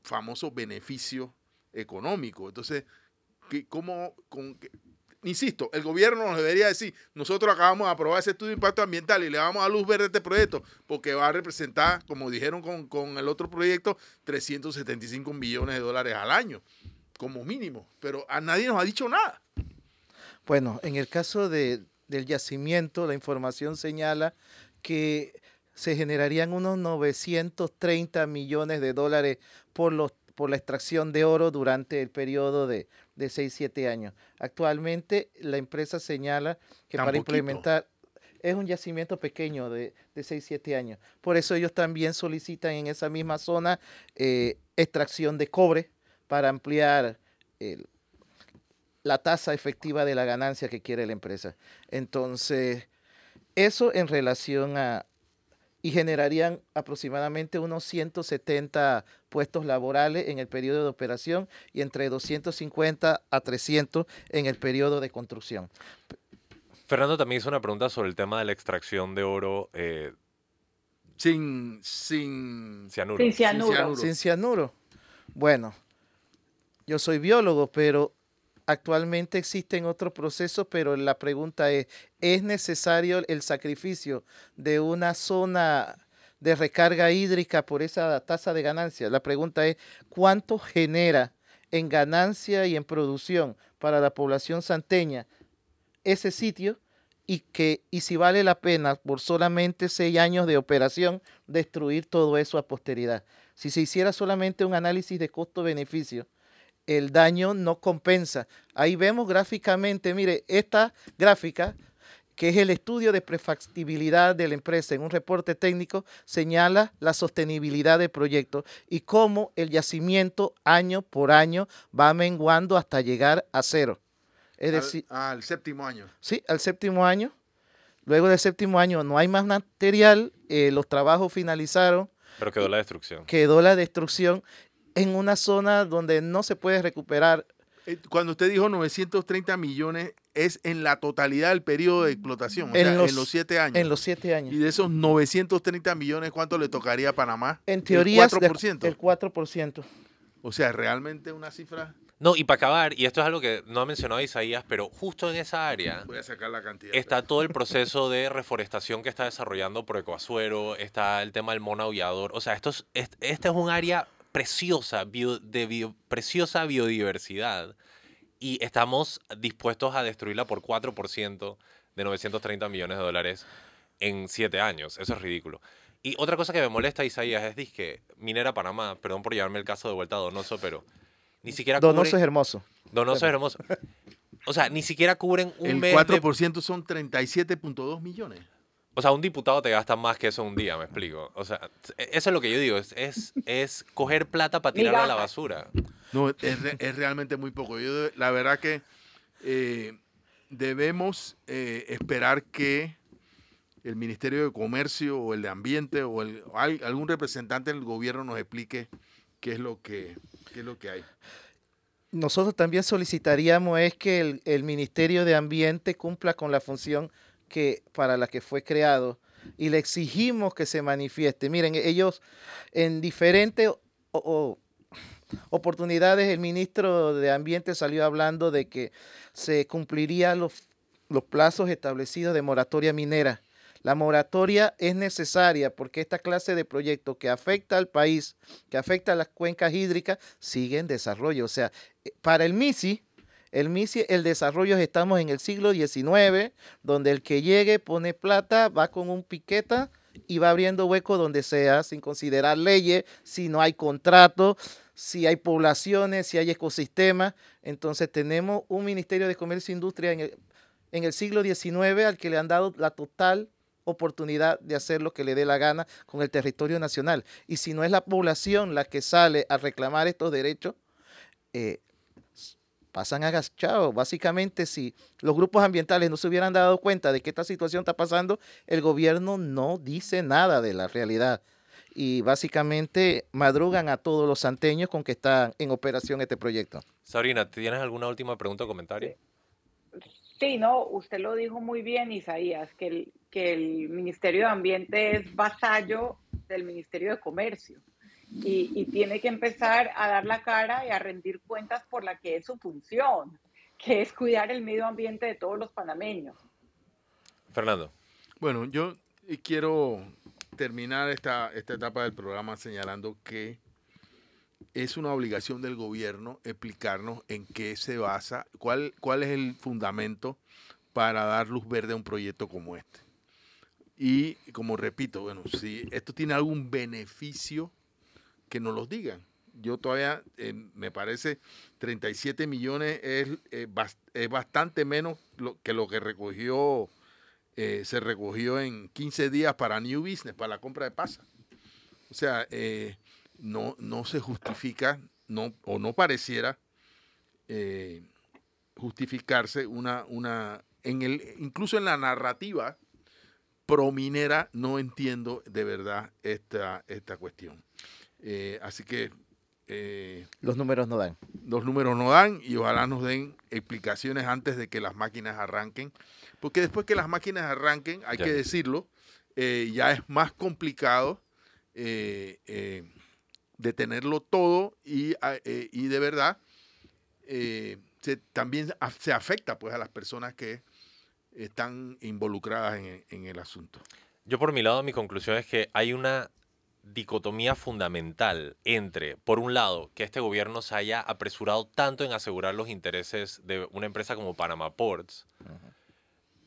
famoso beneficio económico. Entonces, ¿qué- ¿cómo, con, insisto, el gobierno nos debería decir, nosotros acabamos de aprobar ese estudio de impacto ambiental y le vamos a luz verde este proyecto porque va a representar, como dijeron con, con el otro proyecto, 375 millones de dólares al año, como mínimo. Pero a nadie nos ha dicho nada. Bueno, en el caso de, del yacimiento, la información señala que se generarían unos 930 millones de dólares por, los, por la extracción de oro durante el periodo de, de 6-7 años. Actualmente la empresa señala que Tan para poquito. implementar es un yacimiento pequeño de, de 6-7 años. Por eso ellos también solicitan en esa misma zona eh, extracción de cobre para ampliar el, la tasa efectiva de la ganancia que quiere la empresa. Entonces, eso en relación a... Y generarían aproximadamente unos 170 puestos laborales en el periodo de operación y entre 250 a 300 en el periodo de construcción. Fernando también hizo una pregunta sobre el tema de la extracción de oro eh, Sin, sin, cianuro. Sin cianuro. cianuro. Sin cianuro. Bueno, yo soy biólogo, pero actualmente existen otros procesos, pero la pregunta es, ¿es necesario el sacrificio de una zona de recarga hídrica por esa tasa de ganancia? La pregunta es, ¿cuánto genera en ganancia y en producción para la población santeña ese sitio? Y, que, y si vale la pena por solamente seis años de operación destruir todo eso a posteridad. Si se hiciera solamente un análisis de costo-beneficio, el daño no compensa. Ahí vemos gráficamente, mire, esta gráfica, que es el estudio de prefactibilidad de la empresa en un reporte técnico, señala la sostenibilidad del proyecto y cómo el yacimiento año por año va menguando hasta llegar a cero. Es al, decir, al séptimo año. Sí, al séptimo año. Luego del séptimo año no hay más material, eh, los trabajos finalizaron, Pero quedó la destrucción. quedó la destrucción en una zona donde no se puede recuperar Eh, Cuando usted dijo 930 millones, es en la totalidad del periodo de explotación, o En sea, los- en los siete años. En los siete años. Y de esos 930 millones, ¿cuánto le tocaría a Panamá? En teoría, el 4%. el 4%. O sea, realmente una cifra. No, y para acabar, y esto es algo que no ha mencionado Isaías, pero justo en esa área Voy a sacar la cantidad. está todo el proceso de reforestación que está desarrollando Proecoazuero, está el tema del mono aullador. O sea, esto es, est- esta es un área preciosa, bio- de bio- preciosa biodiversidad y estamos dispuestos a destruirla por 4% de 930 millones de dólares en 7 años. Eso es ridículo. Y otra cosa que me molesta, Isaías, es disque Minera Panamá, perdón por llevarme el caso de vuelta a Donoso, pero ni siquiera Donoso cubre- es hermoso. Donoso es hermoso. O sea, ni siquiera cubren un El mes de 4% son 37.2 millones. O sea, un diputado te gasta más que eso un día, me explico. O sea, e- eso es lo que yo digo, es, es, es coger plata para tirarla a la basura. No, es, es realmente muy poco. Yo, la verdad que eh, debemos eh, esperar que el Ministerio de Comercio o el de Ambiente o, el, o al- algún representante del gobierno nos explique qué es lo que, qué es lo que hay. Nosotros también solicitaríamos es que el, el Ministerio de Ambiente cumpla con la función que para la que fue creado y le exigimos que se manifieste. Miren, ellos en diferentes oportunidades el ministro de Ambiente salió hablando de que se cumplirían los, los plazos establecidos de moratoria minera. La moratoria es necesaria porque esta clase de proyecto que afecta al país, que afecta a las cuencas hídricas, sigue en desarrollo. O sea, eh, para el MISI, el el desarrollo estamos en el siglo XIX, donde el que llegue pone plata, va con un piqueta y va abriendo hueco donde sea, sin considerar leyes, si no hay contrato, si hay poblaciones, si hay ecosistemas. Entonces tenemos un Ministerio de Comercio e Industria en el, siglo XIX al que le han dado la total oportunidad de hacer lo que le dé la gana con el territorio nacional. Y si no es la población la que sale a reclamar estos derechos, eh, pasan agachados. Básicamente, si los grupos ambientales no se hubieran dado cuenta de que esta situación está pasando, el gobierno no dice nada de la realidad. Y básicamente madrugan a todos los santeños con que está en operación este proyecto. Sabrina, ¿tienes alguna última pregunta o comentario? Sí, no, usted lo dijo muy bien, Isaías, que el, que el Ministerio de Ambiente es vasallo del Ministerio de Comercio y, y tiene que empezar a dar la cara y a rendir cuentas por la que es su función, que es cuidar el medio ambiente de todos los panameños. Fernando. Bueno, yo quiero terminar esta, esta etapa del programa señalando que es una obligación del gobierno explicarnos en qué se basa, cuál, cuál es el fundamento para dar luz verde a un proyecto como este. Y como repito, bueno, si esto tiene algún beneficio, que nos los digan. Yo todavía, eh, me parece, 37 millones es, eh, es bastante menos que lo que recogió eh, se recogió en 15 días para New Business, para la compra de pasa. O sea, no, no se justifica, no, o no pareciera justificarse una, una, en el, incluso en la narrativa prominera, no entiendo de verdad esta, esta cuestión. Eh, así que eh, Los números no dan. los números no dan y ojalá nos den explicaciones antes de que las máquinas arranquen. Porque después que las máquinas arranquen, hay Ya. que decirlo, eh, ya es más complicado eh, eh, detenerlo todo y, a- eh, y de verdad eh, se- también a- se afecta pues a las personas que están involucradas en, en el asunto. Yo por mi lado, mi conclusión es que hay una dicotomía fundamental entre, por un lado, que este gobierno se haya apresurado tanto en asegurar los intereses de una empresa como Panama Ports,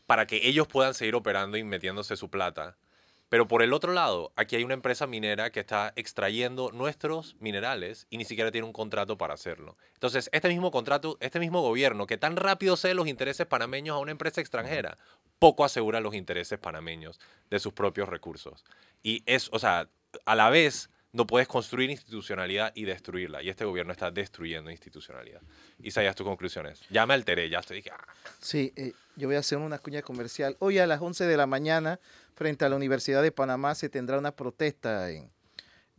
para que ellos puedan seguir operando y metiéndose su plata. Pero por el otro lado, aquí hay una empresa minera que está extrayendo nuestros minerales y ni siquiera tiene un contrato para hacerlo. Entonces, este mismo contrato, este mismo gobierno que tan rápido cede los intereses panameños a una empresa extranjera, poco asegura los intereses panameños de sus propios recursos. Y es, o sea, a la vez no puedes construir institucionalidad y destruirla. Y este gobierno está destruyendo institucionalidad. Isaías, tus conclusiones. Ya me alteré, ya estoy. ah. Sí, eh, yo voy a hacer una cuña comercial. Hoy a las 11 de la mañana, frente a la Universidad de Panamá, se tendrá una protesta en,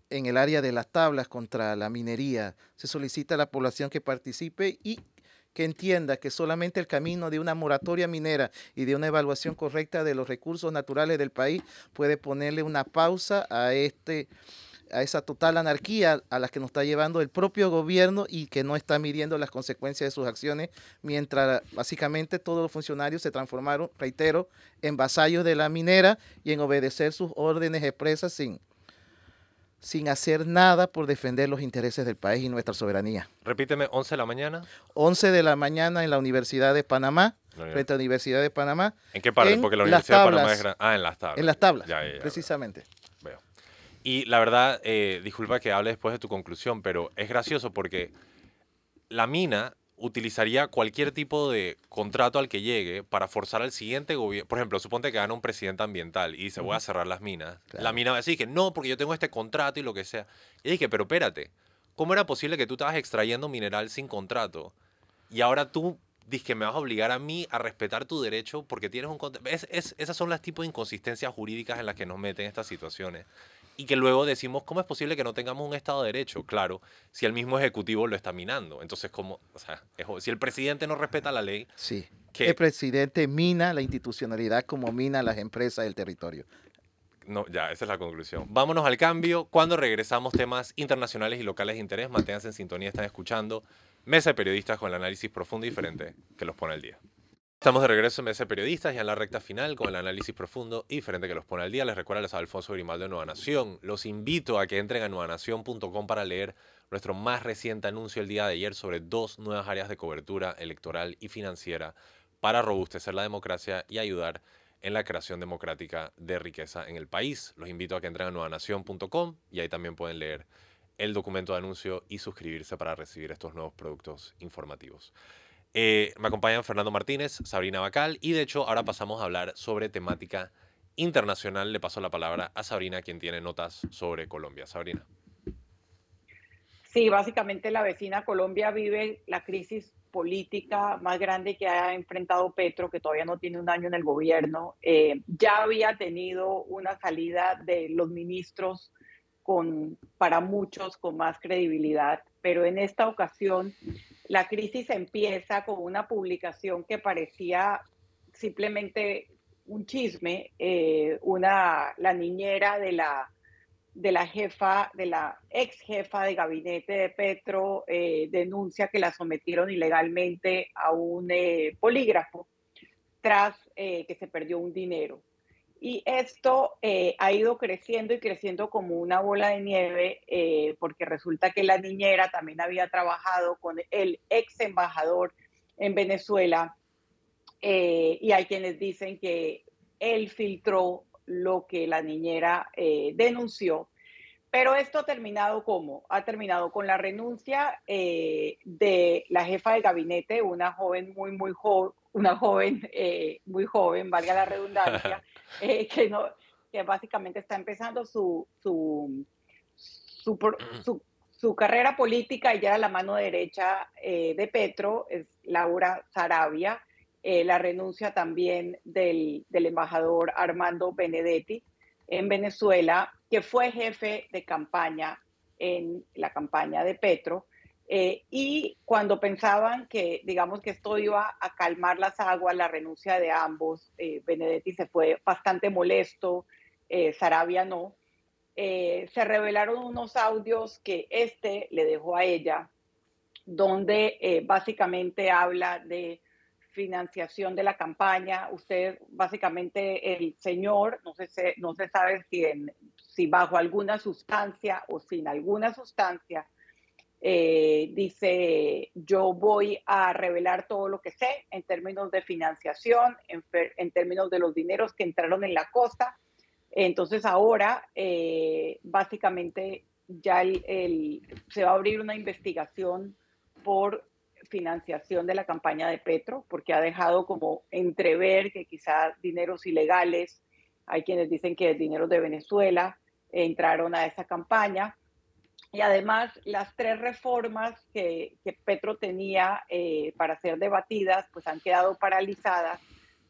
en el área de las tablas contra la minería. Se solicita a la población que participe y que entienda que solamente el camino de una moratoria minera y de una evaluación correcta de los recursos naturales del país puede ponerle una pausa a este a esa total anarquía a la que nos está llevando el propio gobierno y que no está midiendo las consecuencias de sus acciones, mientras básicamente todos los funcionarios se transformaron, reitero, en vasallos de la minera y en obedecer sus órdenes expresas sin, sin hacer nada por defender los intereses del país y nuestra soberanía. Repíteme, 11 de la mañana. 11 de la mañana en la Universidad de Panamá, frente a la Universidad de Panamá. ¿En qué parte? Porque la Universidad de Panamá es grande. Ah, en las tablas. En las tablas, precisamente. Y la verdad, eh, disculpa que hable después de tu conclusión, pero es gracioso porque la mina utilizaría cualquier tipo de contrato al que llegue para forzar al siguiente gobierno. Por ejemplo, suponte que gana un presidente ambiental y dice, voy a cerrar las minas. La mina va a decir que no, porque yo tengo este contrato y lo que sea. Y dije, pero espérate, ¿cómo era posible que tú estabas extrayendo mineral sin contrato? Y ahora tú dices que me vas a obligar a mí a respetar tu derecho porque tienes un contrato. Es, esas son las tipos de inconsistencias jurídicas en las que nos meten estas situaciones y que luego decimos, ¿cómo es posible que no tengamos un Estado de Derecho? Claro, si el mismo Ejecutivo lo está minando. Entonces, ¿cómo? O sea, si el presidente no respeta la ley... Sí, el presidente mina la institucionalidad como mina las empresas del territorio. No, ya, esa es la conclusión. Vámonos al cambio. Cuando regresamos, temas internacionales y locales de interés, manténganse en sintonía, están escuchando Mesa de Periodistas con el análisis profundo y diferente que los pone al día. Estamos de regreso en Mesa Periodistas ya en la recta final con el análisis profundo y diferente que los pone al día. Les recuerdo a Alfonso Grimaldo de Nueva Nación. Los invito a que entren a nuevanación.com para leer nuestro más reciente anuncio el día de ayer sobre dos nuevas áreas de cobertura electoral y financiera para robustecer la democracia y ayudar en la creación democrática de riqueza en el país. Los invito a que entren a nuevanación.com y ahí también pueden leer el documento de anuncio y suscribirse para recibir estos nuevos productos informativos. Eh, me acompañan Fernando Martínez, Sabrina Bacal y de hecho ahora pasamos a hablar sobre temática internacional. Le paso la palabra a Sabrina, quien tiene notas sobre Colombia. Sabrina. Sí, básicamente la vecina Colombia vive la crisis política más grande que ha enfrentado Petro, que todavía no tiene un año en el gobierno. Eh, ya había tenido una salida de los ministros con, para muchos, con más credibilidad, pero en esta ocasión la crisis empieza con una publicación que parecía simplemente un chisme, eh, una, la niñera de la, de la jefa, de la ex jefa de gabinete de Petro, eh, denuncia que la sometieron ilegalmente a un eh, polígrafo tras que se perdió un dinero. Y esto eh, ha ido creciendo y creciendo como una bola de nieve, eh, porque resulta que la niñera también había trabajado con el ex embajador en Venezuela, eh, y hay quienes dicen que él filtró lo que la niñera denunció. Pero esto ha terminado como? Ha terminado con la renuncia de la jefa de gabinete, una joven muy, muy joven, una joven muy joven, valga la redundancia. Eh, que, no, que básicamente está empezando su, su, su, su, carrera política y ya era la mano derecha eh, de Petro, es Laura Sarabia, eh, la renuncia también del, del embajador Armando Benedetti en Venezuela, que fue jefe de campaña en la campaña de Petro. Eh, y cuando pensaban que, digamos, que esto iba a calmar las aguas, la renuncia de ambos, eh, Benedetti se fue bastante molesto, eh, Sarabia no, eh, se revelaron unos audios que este le dejó a ella, donde básicamente habla de financiación de la campaña. Usted, básicamente, el señor, no se, no se sabe si, si bajo alguna sustancia o sin alguna sustancia, eh, dice, yo voy a revelar todo lo que sé en términos de financiación, en, términos de los dineros que entraron en la costa. Entonces ahora, eh, básicamente, ya se va a abrir una investigación por financiación de la campaña de Petro, porque ha dejado como entrever que quizás dineros ilegales, hay quienes dicen que dineros de Venezuela entraron a esa campaña. Y además, las tres reformas que, Petro tenía eh, para ser debatidas, pues han quedado paralizadas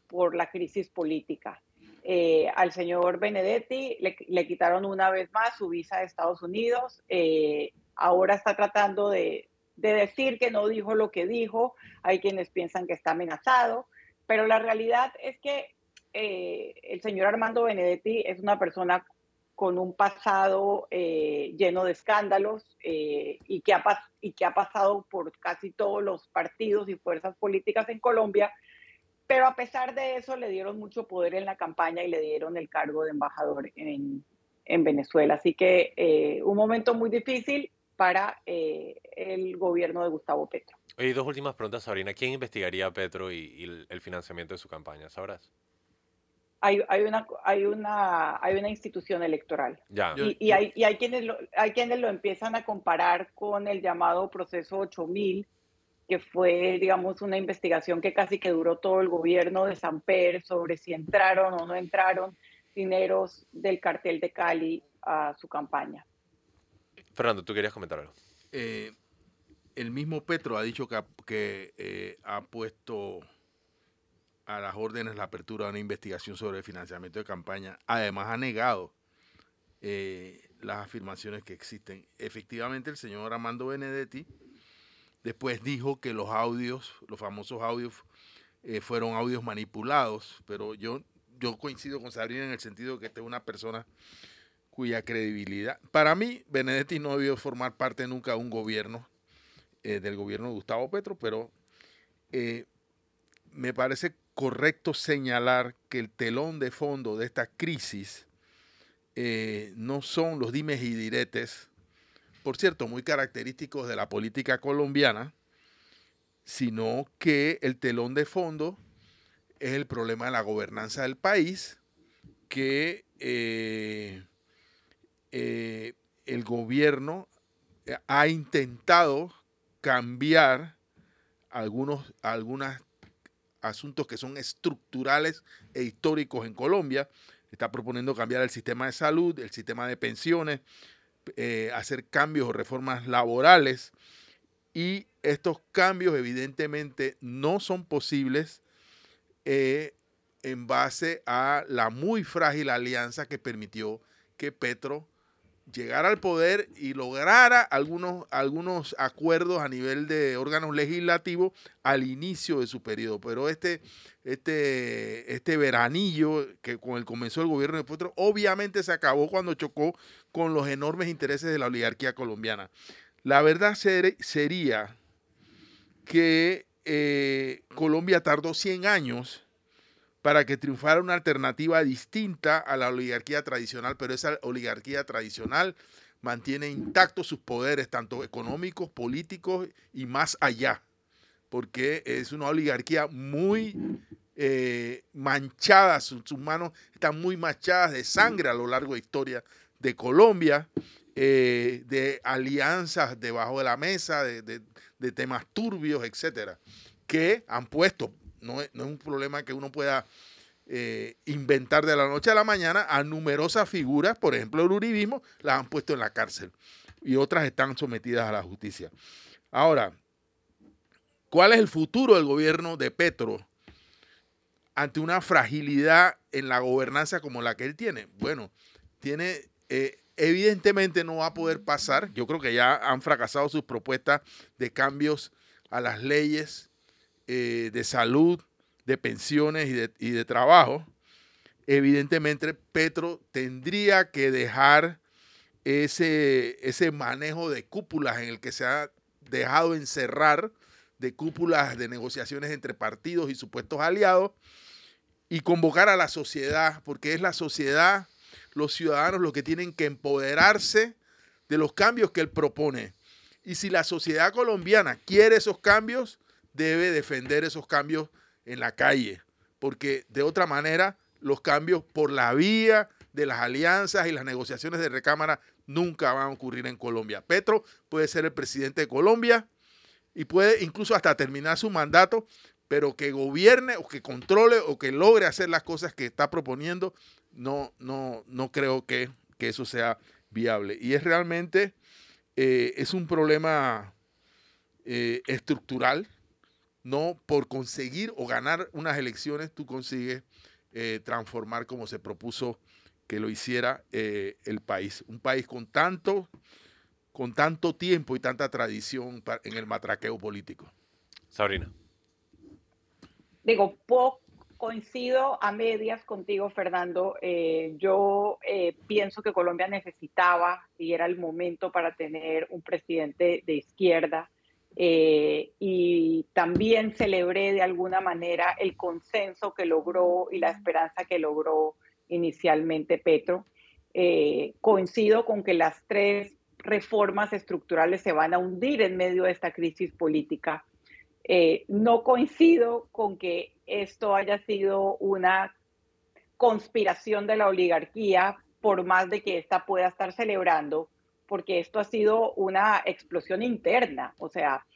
por la crisis política. Eh, al señor Benedetti le, quitaron una vez más su visa de Estados Unidos. Eh, ahora está tratando de, de decir que no dijo lo que dijo, hay quienes piensan que está amenazado, pero la realidad es que eh, el señor Armando Benedetti es una persona con un pasado eh, lleno de escándalos eh, y, que ha pasado por casi todos los partidos y fuerzas políticas en Colombia, pero a pesar de eso le dieron mucho poder en la campaña y le dieron el cargo de embajador en, en Venezuela. Así que eh, un momento muy difícil para el gobierno de Gustavo Petro. Y dos últimas preguntas, Sabrina. ¿Quién investigaría a Petro y, y el financiamiento de su campaña? ¿Sabrás? Hay, hay, una, hay, una, hay una institución electoral. Ya. Y, y, hay, y hay, quienes lo, hay quienes lo empiezan a comparar con el llamado proceso 8000, que fue, digamos, una investigación que casi que duró todo el gobierno de Samper sobre si entraron o no entraron dineros del cartel de Cali a su campaña. Fernando, tú querías comentar algo. Eh, el mismo Petro ha dicho que, que eh, ha puesto a las órdenes la apertura de una investigación sobre el financiamiento de campaña. Además ha negado eh, las afirmaciones que existen. Efectivamente, el señor Armando Benedetti después dijo que los audios, los famosos audios, eh, fueron audios manipulados, pero yo, yo coincido con Sabrina en el sentido de que esta es una persona cuya credibilidad, para mí, Benedetti no debió formar parte nunca de un gobierno, eh, del gobierno de Gustavo Petro, pero me parece correcto señalar que el telón de fondo de esta crisis eh, no son los dimes y diretes, por cierto, muy característicos de la política colombiana, sino que el telón de fondo es el problema de la gobernanza del país, que eh, eh, el gobierno ha intentado cambiar algunos, algunas asuntos que son estructurales e históricos en Colombia. Está proponiendo cambiar el sistema de salud, el sistema de pensiones, eh, hacer cambios o reformas laborales. Y estos cambios evidentemente no son posibles eh, en base a la muy frágil alianza que permitió que Petro llegara al poder y lograra algunos, algunos acuerdos a nivel de órganos legislativos al inicio de su periodo. Pero este, este, este veranillo que con el comenzó el gobierno de Petro, obviamente se acabó cuando chocó con los enormes intereses de la oligarquía colombiana. La verdad sería que eh, Colombia tardó 100 años para que triunfara una alternativa distinta a la oligarquía tradicional, pero esa oligarquía tradicional mantiene intactos sus poderes, tanto económicos, políticos y más allá, porque es una oligarquía muy eh, manchada, sus, manos están muy manchadas de sangre a lo largo de la historia de Colombia, eh, de alianzas debajo de la mesa, de, de temas turbios, etcétera, que han puesto no es, un problema que uno pueda eh, inventar de la noche a la mañana a numerosas figuras, por ejemplo el uribismo, las han puesto en la cárcel y otras están sometidas a la justicia. Ahora, ¿cuál es el futuro del gobierno de Petro ante una fragilidad en la gobernanza como la que él tiene? Bueno, tiene... Eh, evidentemente no va a poder pasar. Yo creo que ya han fracasado sus propuestas de cambios a las leyes eh, de salud, de pensiones y de, trabajo, evidentemente Petro tendría que dejar ese, ese manejo de cúpulas en el que se ha dejado encerrar, de cúpulas de negociaciones entre partidos y supuestos aliados, y convocar a la sociedad, porque es la sociedad, los ciudadanos los que tienen que empoderarse de los cambios que él propone. Y si la sociedad colombiana quiere esos cambios, debe defender esos cambios en la calle, porque de otra manera los cambios por la vía de las alianzas y las negociaciones de recámara nunca van a ocurrir en Colombia. Petro puede ser el presidente de Colombia y puede incluso hasta terminar su mandato, pero que gobierne o que controle o que logre hacer las cosas que está proponiendo, no, no, no creo que, eso sea viable. Y es realmente, eh, es un problema eh, estructural no por conseguir o ganar unas elecciones tú consigues eh, transformar como se propuso que lo hiciera eh, el país. Un país con tanto, con tanto tiempo y tanta tradición en el matraqueo político. Sabrina. Digo, poco coincido a medias contigo, Fernando. Eh, yo eh, pienso que Colombia necesitaba y era el momento para tener un presidente de izquierda. Eh, y también celebré de alguna manera el consenso que logró y la esperanza que logró inicialmente Petro. coincido con que las tres reformas estructurales se van a hundir en medio de esta crisis política eh, no coincido con que esto haya sido una conspiración de la oligarquía, por más de que ésta pueda estar celebrando, porque esto ha sido una explosión interna. O sea,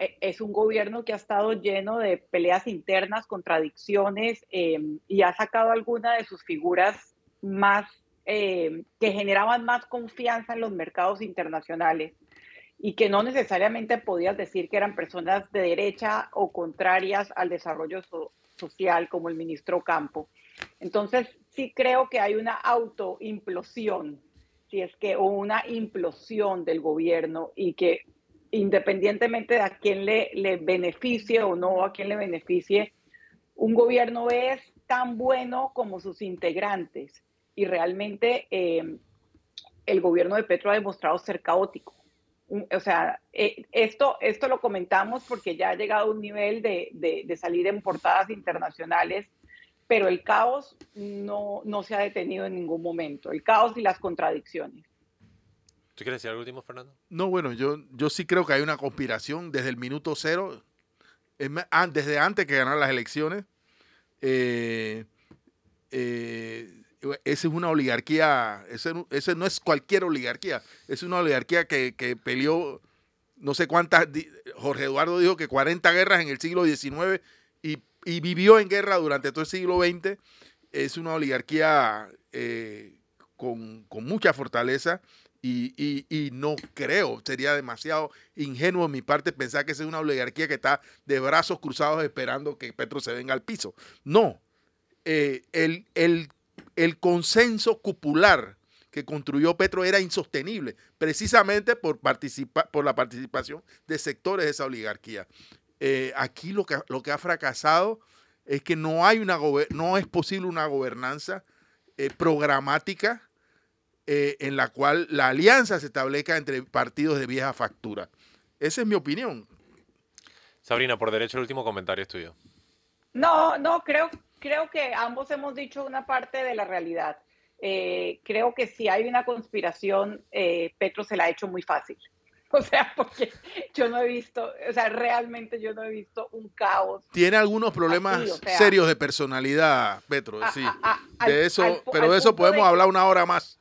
e, es un gobierno que ha estado lleno de peleas internas, contradicciones em, y ha sacado algunas de sus figuras más em, que generaban más confianza en los mercados internacionales y que no necesariamente podías decir que eran personas de derecha o contrarias al desarrollo social, como el ministro Campo. Entonces, sí creo que hay una autoimplosión, si es que, o una implosión del gobierno y que independientemente de a quién le, le beneficie o no a quién le beneficie, un gobierno es tan bueno como sus integrantes. Y realmente eh, el gobierno de Petro ha demostrado ser caótico. O sea, eh, esto, esto lo comentamos porque ya ha llegado a un nivel de, de, salir en portadas internacionales, pero el caos no, no se ha detenido en ningún momento, el caos y las contradicciones. ¿Tú quieres decir algo último, Fernando? No, bueno, yo, yo sí creo que hay una conspiración desde el minuto cero, desde antes que ganar las elecciones. Eh, eh, esa es una oligarquía, ese, no es cualquier oligarquía, es una oligarquía que, peleó no sé cuántas, Jorge Eduardo dijo que 40 guerras en el siglo XIX y, vivió en guerra durante todo el siglo XX. Es una oligarquía eh, con, mucha fortaleza y, no creo, sería demasiado ingenuo de mi parte pensar que es una oligarquía que está de brazos cruzados esperando que Petro se venga al piso. No, eh, el, consenso cupular que construyó Petro era insostenible, precisamente por la participación de sectores de esa oligarquía. Eh, aquí lo que, lo que ha fracasado es que no, hay una no es posible una gobernanza eh, programática eh, en la cual la alianza se establezca entre partidos de vieja factura. Esa es mi opinión. Sabrina, por derecho el último comentario es tuyo. No, no, creo, creo que ambos hemos dicho una parte de la realidad. Eh, creo que si hay una conspiración, eh, Petro se la ha hecho muy fácil. O sea, porque yo no he visto, o sea, realmente yo no he visto un caos. Tiene algunos problemas serios de personalidad, Petro, sí. de eso, pero de eso podemos hablar una hora más.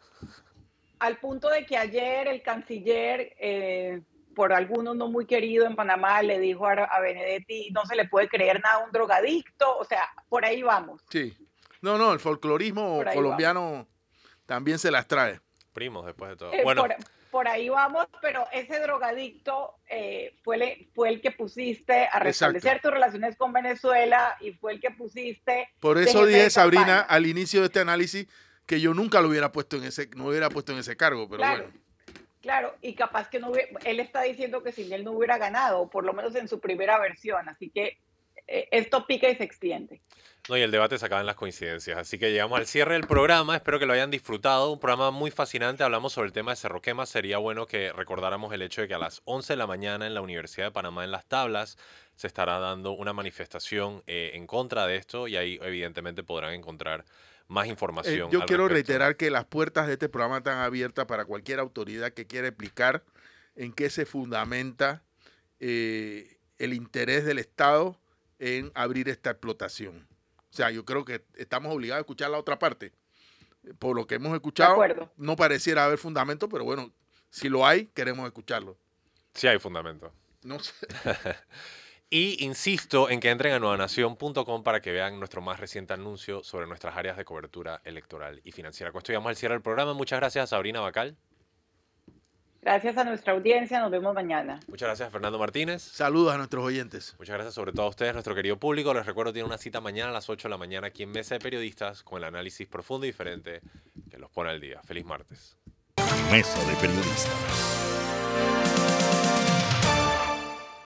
Al punto de que ayer el canciller eh, por algunos no muy querido en Panamá, le dijo a, Benedetti, no se le puede creer nada a un drogadicto, o sea, por ahí vamos. Sí. No, no, el folclorismo colombiano también se las trae. Primos, después de todo. Eh, bueno. Por, ahí vamos, pero ese drogadicto eh, fue, fue el que pusiste a restablecer tus relaciones con Venezuela y fue el que pusiste. Por eso dije, Sabrina, al inicio de este análisis, que yo nunca lo hubiera puesto en ese, no hubiera puesto en ese cargo, pero bueno. Claro, y capaz que no él está diciendo que sin él no hubiera ganado, por lo menos en su primera versión, así que esto pica y se extiende. No, y el debate se acaba en las coincidencias. Así que llegamos al cierre del programa. Espero que lo hayan disfrutado. Un programa muy fascinante. Hablamos sobre el tema de Cerro Quema. Sería bueno que recordáramos el hecho de que a las 11 de la mañana en la Universidad de Panamá, en Las Tablas, se estará dando una manifestación eh, en contra de esto y ahí evidentemente podrán encontrar más información. Eh, yo quiero reiterar que las puertas de este programa están abiertas para cualquier autoridad que quiera explicar en qué se fundamenta eh, el interés del Estado en abrir esta explotación. O sea, yo creo que estamos obligados a escuchar la otra parte. Por lo que hemos escuchado, no pareciera haber fundamento, pero bueno, si lo hay, queremos escucharlo. Sí hay fundamento. No sé. Y insisto en que entren a nuevanación.com para que vean nuestro más reciente anuncio sobre nuestras áreas de cobertura electoral y financiera. Con esto llegamos al cierre del programa. Muchas gracias a Sabrina Bacal. Gracias a nuestra audiencia, nos vemos mañana. Muchas gracias Fernando Martínez. Saludos a nuestros oyentes. Muchas gracias sobre todo a ustedes, nuestro querido público. Les recuerdo, tiene una cita mañana a las 8 de la mañana aquí en Mesa de Periodistas con el análisis profundo y diferente que los pone al día. Feliz martes. Mesa de Periodistas.